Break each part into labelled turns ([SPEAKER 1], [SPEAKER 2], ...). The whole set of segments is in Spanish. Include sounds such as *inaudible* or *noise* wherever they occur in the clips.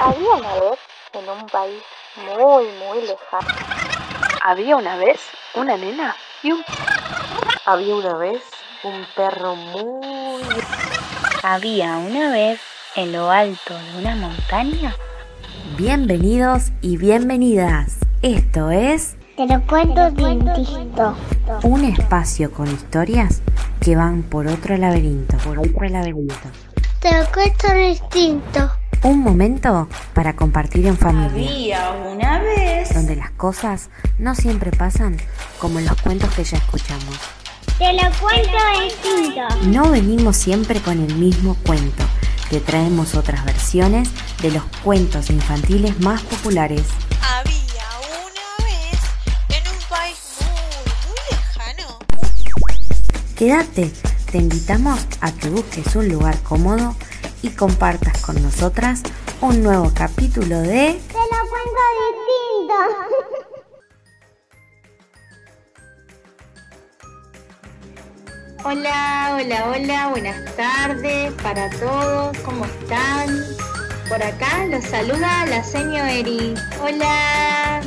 [SPEAKER 1] Había una vez en un país muy, muy lejano.
[SPEAKER 2] Había una vez una nena y un...
[SPEAKER 3] Había una vez un perro muy...
[SPEAKER 4] Había una vez en lo alto de una montaña.
[SPEAKER 5] Bienvenidos y bienvenidas. Esto es...
[SPEAKER 6] Te lo cuento distinto.
[SPEAKER 5] Un espacio con historias que van por otro laberinto. Por otro laberinto.
[SPEAKER 6] Te lo cuento distinto.
[SPEAKER 5] Un momento para compartir en familia.
[SPEAKER 7] Había una vez.
[SPEAKER 5] Donde las cosas no siempre pasan como en los cuentos que ya escuchamos.
[SPEAKER 6] Te lo cuento distinto.
[SPEAKER 5] No venimos siempre con el mismo cuento. Te traemos otras versiones de los cuentos infantiles más populares.
[SPEAKER 8] Había una vez en un país muy, muy lejano.
[SPEAKER 5] Quédate, te invitamos a que busques un lugar cómodo y compartas con nosotras un nuevo capítulo de
[SPEAKER 6] Te lo cuento distinto. *laughs*
[SPEAKER 7] Hola, hola, hola, buenas tardes para todos, ¿cómo están? Por acá los saluda la señora Eri. Hola.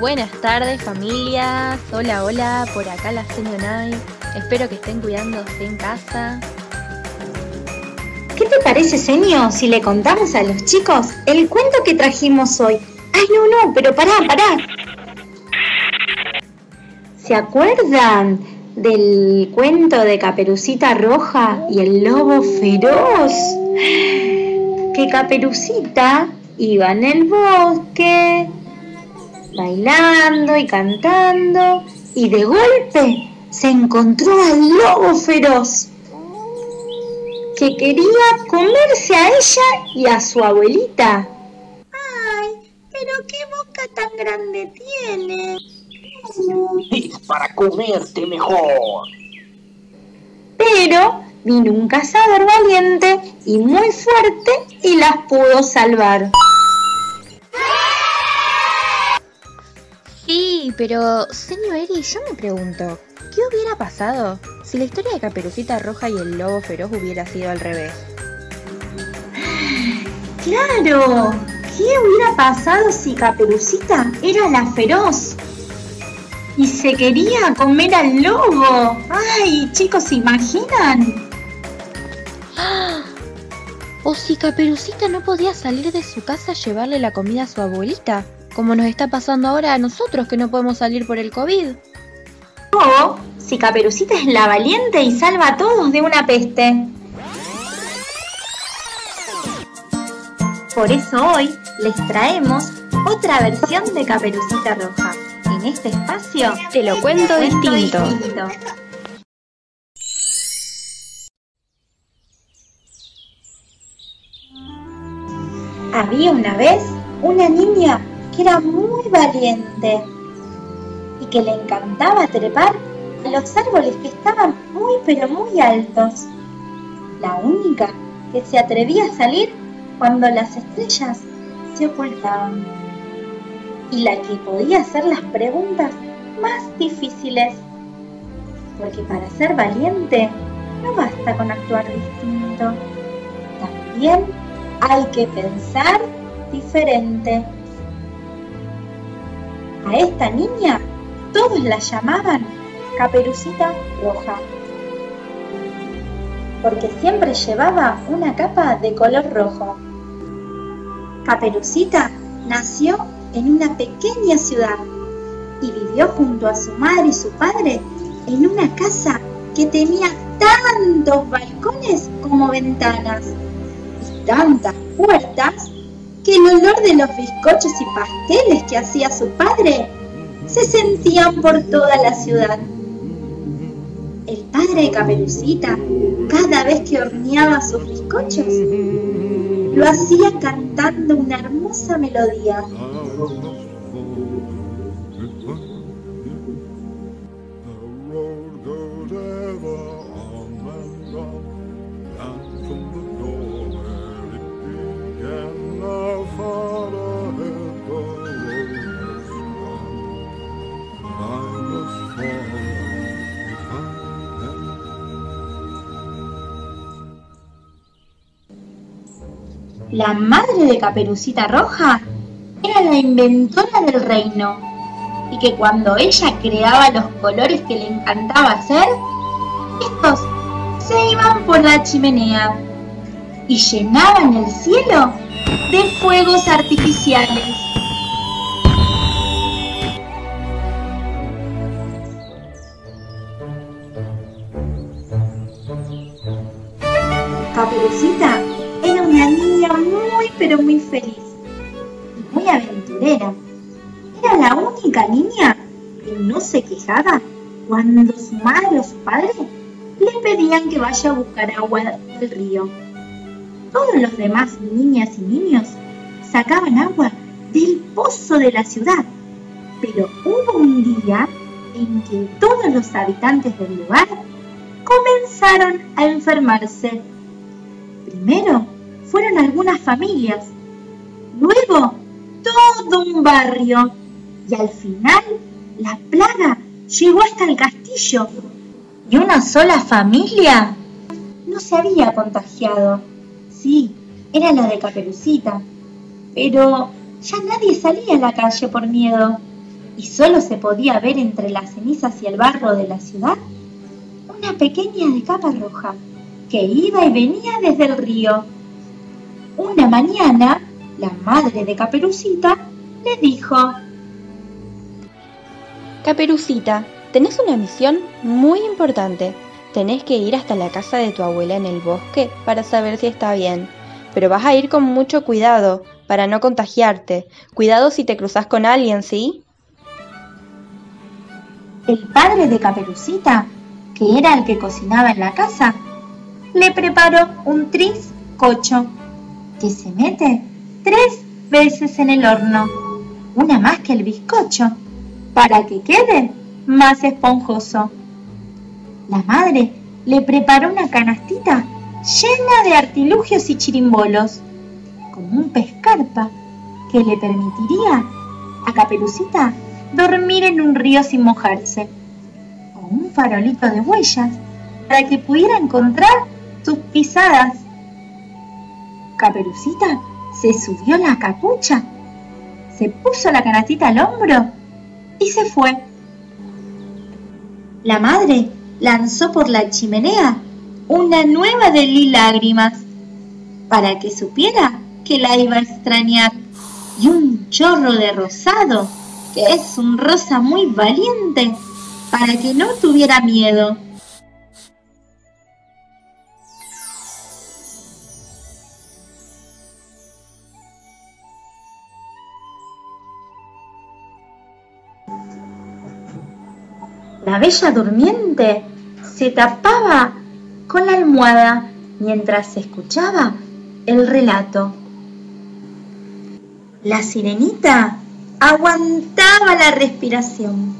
[SPEAKER 9] Buenas tardes familias, hola hola, por acá la señora Nai. Espero que estén cuidándose en casa.
[SPEAKER 7] ¿Qué te parece, señor, si le contamos a los chicos el cuento que trajimos hoy? Ay, no, no, pero pará, pará. ¿Se acuerdan del cuento de Caperucita Roja y el lobo feroz? Que Caperucita iba en el bosque bailando y cantando y de golpe se encontró al lobo feroz que quería comerse a ella y a su abuelita. ¡Ay! Pero qué boca tan grande tiene.
[SPEAKER 10] Es para comerte mejor.
[SPEAKER 7] Pero vino un cazador valiente y muy fuerte y las pudo salvar.
[SPEAKER 9] Sí, pero señor Eri, yo me pregunto, ¿qué hubiera pasado si la historia de Caperucita Roja y el lobo feroz hubiera sido al revés?
[SPEAKER 7] ¡Claro! ¿Qué hubiera pasado si Caperucita era la feroz? Y se quería comer al lobo. ¡Ay, chicos, ¿se imaginan? *gasps*
[SPEAKER 9] O si Caperucita no podía salir de su casa a llevarle la comida a su abuelita, como nos está pasando ahora a nosotros que no podemos salir por el COVID.
[SPEAKER 7] O si Caperucita es la valiente y salva a todos de una peste. Por eso hoy les traemos otra versión de Caperucita Roja. En este espacio
[SPEAKER 9] Te lo cuento distinto.
[SPEAKER 7] distinto. Había una vez una niña era muy valiente y que le encantaba trepar a los árboles que estaban muy pero muy altos. La única que se atrevía a salir cuando las estrellas se ocultaban. Y la que podía hacer las preguntas más difíciles. Porque para ser valiente no basta con actuar distinto. También hay que pensar diferente. A esta niña todos la llamaban Caperucita Roja, porque siempre llevaba una capa de color rojo. Caperucita nació en una pequeña ciudad y vivió junto a su madre y su padre en una casa que tenía tantos balcones como ventanas y tantas puertas que el olor de los bizcochos y pasteles que hacía su padre se sentían por toda la ciudad. El padre de Caperucita, cada vez que horneaba sus bizcochos, lo hacía cantando una hermosa melodía. La madre de Caperucita Roja era la inventora del reino y que cuando ella creaba los colores que le encantaba hacer, estos se iban por la chimenea y llenaban el cielo de fuegos artificiales. Feliz y muy aventurera. Era la única niña que no se quejaba cuando su madre o su padre le pedían que vaya a buscar agua del río. Todos los demás niñas y niños sacaban agua del pozo de la ciudad, pero hubo un día en que todos los habitantes del lugar comenzaron a enfermarse. Primero fueron algunas familias, luego todo un barrio y al final la plaga llegó hasta el castillo y una sola familia no se había contagiado. Sí, era la de Caperucita, pero ya nadie salía a la calle por miedo y solo se podía ver entre las cenizas y el barro de la ciudad una pequeña de capa roja que iba y venía desde el río. Una mañana, la madre de Caperucita le dijo,
[SPEAKER 9] Caperucita, tenés una misión muy importante. Tenés que ir hasta la casa de tu abuela en el bosque para saber si está bien. Pero vas a ir con mucho cuidado para no contagiarte. Cuidado si te cruzas con alguien, ¿sí?
[SPEAKER 7] El padre de Caperucita, que era el que cocinaba en la casa, le preparó un triscocho que se mete tres veces en el horno, una más que el bizcocho, para que quede más esponjoso. La madre le preparó una canastita llena de artilugios y chirimbolos, como un pescarpa que le permitiría a Caperucita dormir en un río sin mojarse, o un farolito de huellas para que pudiera encontrar sus pisadas. Caperucita se subió la capucha, se puso la canastita al hombro y se fue. La madre lanzó por la chimenea una nueva de lágrimas para que supiera que la iba a extrañar y un chorro de rosado, que es un rosa muy valiente, para que no tuviera miedo. La bella durmiente se tapaba con la almohada mientras escuchaba el relato. La sirenita aguantaba la respiración.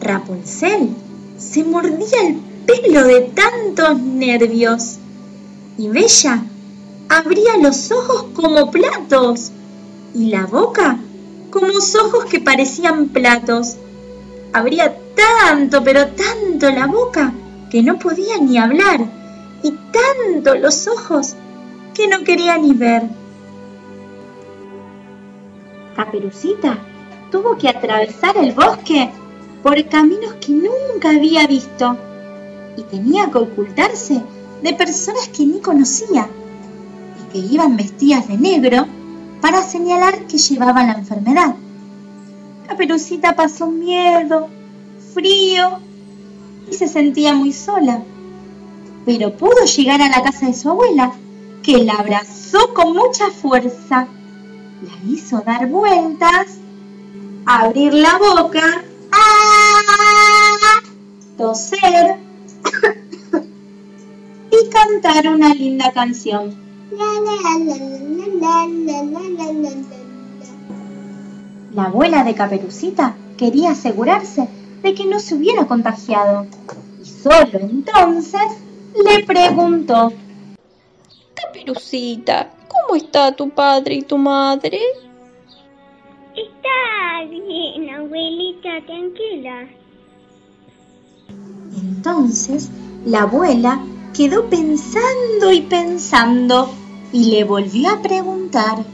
[SPEAKER 7] Rapunzel se mordía el pelo de tantos nervios. Y Bella abría los ojos como platos y la boca como ojos que parecían platos. Abría tanto, pero tanto la boca que no podía ni hablar y tanto los ojos que no quería ni ver. Caperucita tuvo que atravesar el bosque por caminos que nunca había visto y tenía que ocultarse de personas que ni conocía y que iban vestidas de negro para señalar que llevaban la enfermedad. Caperucita pasó miedo, frío y se sentía muy sola. Pero pudo llegar a la casa de su abuela, que la abrazó con mucha fuerza, la hizo dar vueltas, abrir la boca, toser *coughs* y cantar una linda canción. La abuela de Caperucita quería asegurarse de que no se hubiera contagiado. Y solo entonces le preguntó,
[SPEAKER 9] Caperucita, ¿cómo está tu padre y tu madre?
[SPEAKER 6] Está bien, abuelita, tranquila.
[SPEAKER 7] Entonces la abuela quedó pensando y pensando y le volvió a preguntar.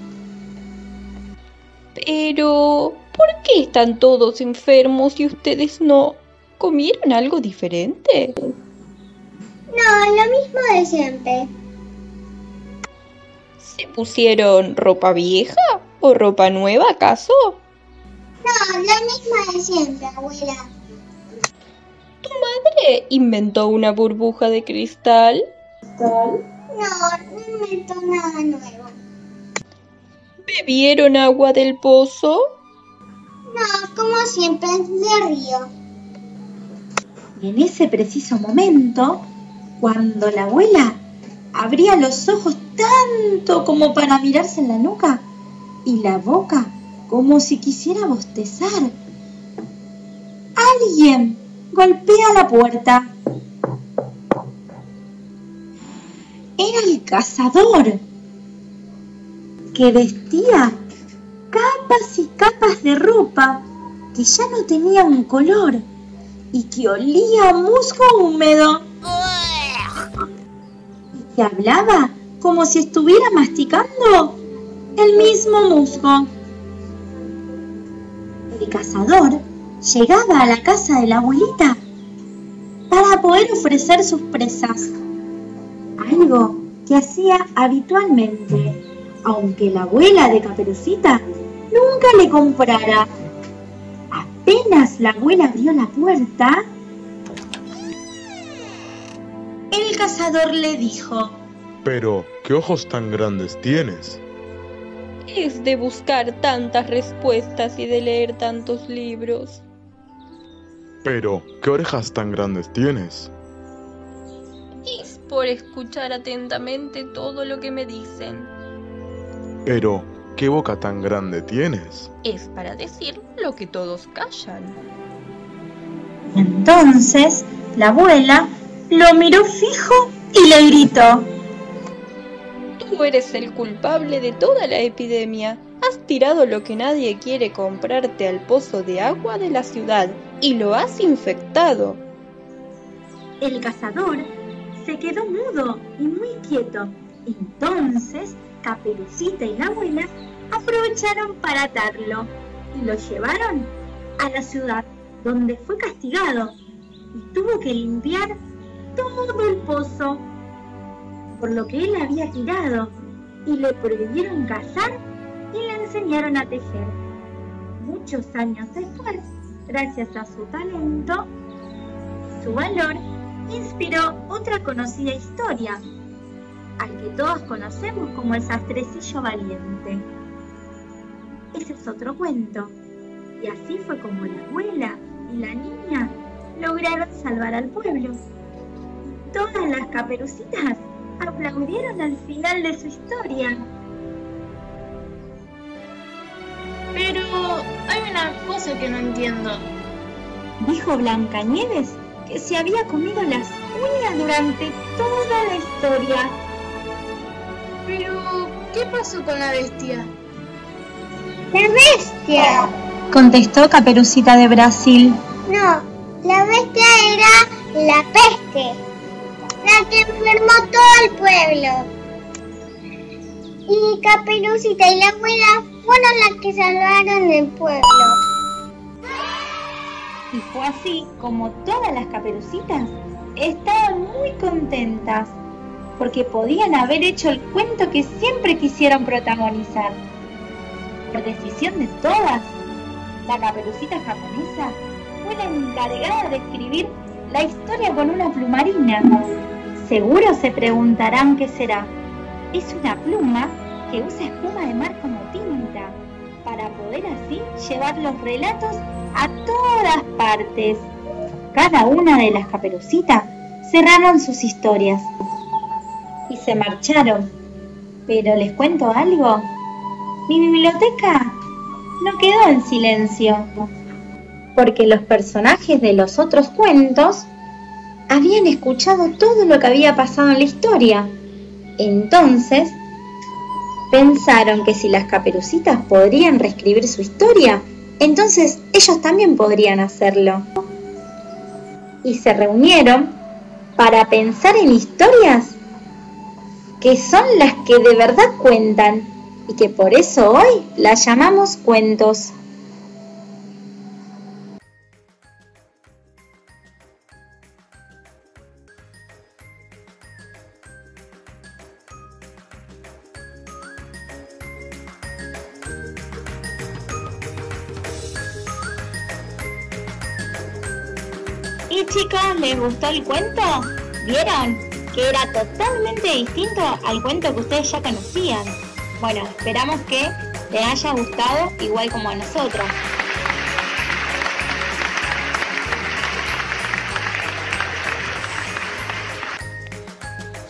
[SPEAKER 9] Pero, ¿por qué están todos enfermos y ustedes no? ¿Comieron algo diferente?
[SPEAKER 6] No, lo mismo de siempre.
[SPEAKER 9] ¿Se pusieron ropa vieja o ropa nueva acaso?
[SPEAKER 6] No, lo mismo de siempre, abuela.
[SPEAKER 9] ¿Tu madre inventó una burbuja de cristal?
[SPEAKER 6] No, no inventó nada nuevo.
[SPEAKER 9] ¿Bebieron agua del pozo?
[SPEAKER 6] No, como siempre, de río.
[SPEAKER 7] Y en ese preciso momento, cuando la abuela abría los ojos tanto como para mirarse en la nuca y la boca como si quisiera bostezar, alguien golpea la puerta. Era el cazador, que vestía capas y capas de ropa que ya no tenían color y que olía a musgo húmedo. Y que hablaba como si estuviera masticando el mismo musgo. El cazador llegaba a la casa de la abuelita para poder ofrecer sus presas, algo que hacía habitualmente, aunque la abuela de Caperucita nunca le comprara. Apenas la abuela abrió la puerta, el cazador le dijo,
[SPEAKER 11] Pero, ¿qué ojos tan grandes tienes?
[SPEAKER 9] Es de buscar tantas respuestas y de leer tantos libros.
[SPEAKER 11] Pero, ¿qué orejas tan grandes tienes?
[SPEAKER 9] Es por escuchar atentamente todo lo que me dicen.
[SPEAKER 11] Pero, ¿qué boca tan grande tienes?
[SPEAKER 9] Es para decir lo que todos callan.
[SPEAKER 7] Entonces la abuela lo miró fijo y le gritó.
[SPEAKER 9] Tú eres el culpable de toda la epidemia. Has tirado lo que nadie quiere comprarte al pozo de agua de la ciudad y lo has infectado.
[SPEAKER 7] El cazador se quedó mudo y muy quieto. Entonces Caperucita y la abuela aprovecharon para atarlo y lo llevaron a la ciudad, donde fue castigado y tuvo que limpiar todo el pozo, por lo que él había tirado, y le prohibieron cazar y le enseñaron a tejer. Muchos años después, gracias a su talento, su valor, inspiró otra conocida historia, al que todos conocemos como el sastrecillo valiente. Ese es otro cuento. Y así fue como la abuela y la niña lograron salvar al pueblo. Todas las caperucitas aplaudieron al final de su historia.
[SPEAKER 12] Pero hay una cosa que no entiendo.
[SPEAKER 7] Dijo Blancanieves que se había comido las uñas durante toda la historia.
[SPEAKER 12] Pero, ¿qué pasó con la bestia?
[SPEAKER 6] ¡La bestia!
[SPEAKER 7] Contestó Caperucita de Brasil.
[SPEAKER 6] No, la bestia era la peste, la que enfermó todo el pueblo. Y Caperucita y la abuela fueron las que salvaron el pueblo.
[SPEAKER 7] Y fue así como todas las caperucitas estaban muy contentas porque podían haber hecho el cuento que siempre quisieron protagonizar. Por decisión de todas, la caperucita japonesa fue la encargada de escribir la historia con una plumarina. Seguro se preguntarán qué será. Es una pluma que usa espuma de mar como tinta para poder así llevar los relatos a todas partes. Cada una de las caperucitas cerraron sus historias y se marcharon. Pero les cuento algo. Mi biblioteca no quedó en silencio, porque los personajes de los otros cuentos habían escuchado todo lo que había pasado en la historia. Entonces, pensaron que si las caperucitas podrían reescribir su historia, entonces ellos también podrían hacerlo. Y se reunieron para pensar en historias
[SPEAKER 13] que son las que de verdad cuentan y que por eso hoy las llamamos cuentos.
[SPEAKER 7] ¿Y chicos, les gustó el cuento? ¿Vieron? Que era totalmente distinto al cuento que ustedes ya conocían. Bueno, esperamos que les haya gustado igual como a nosotros.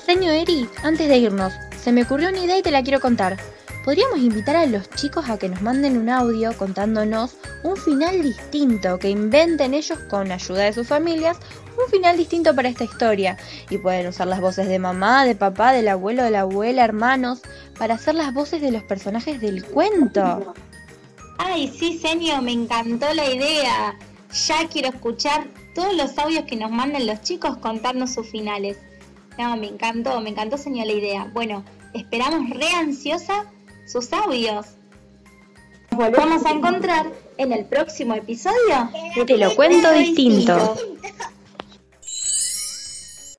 [SPEAKER 9] Señor Eri, antes de irnos, se me ocurrió una idea y te la quiero contar. Podríamos invitar a los chicos a que nos manden un audio contándonos un final distinto, que inventen ellos con ayuda de sus familias un final distinto para esta historia. Y pueden usar las voces de mamá, de papá, del abuelo, de la abuela, hermanos, para hacer las voces de los personajes del cuento.
[SPEAKER 7] Ay, sí, señor, me encantó la idea. Ya quiero escuchar todos los audios que nos manden los chicos contarnos sus finales. No, me encantó, me encantó, señor, la idea. Bueno, esperamos re ansiosa sus audios. Nos volvemos a encontrar en el próximo episodio
[SPEAKER 9] Te lo cuento distinto.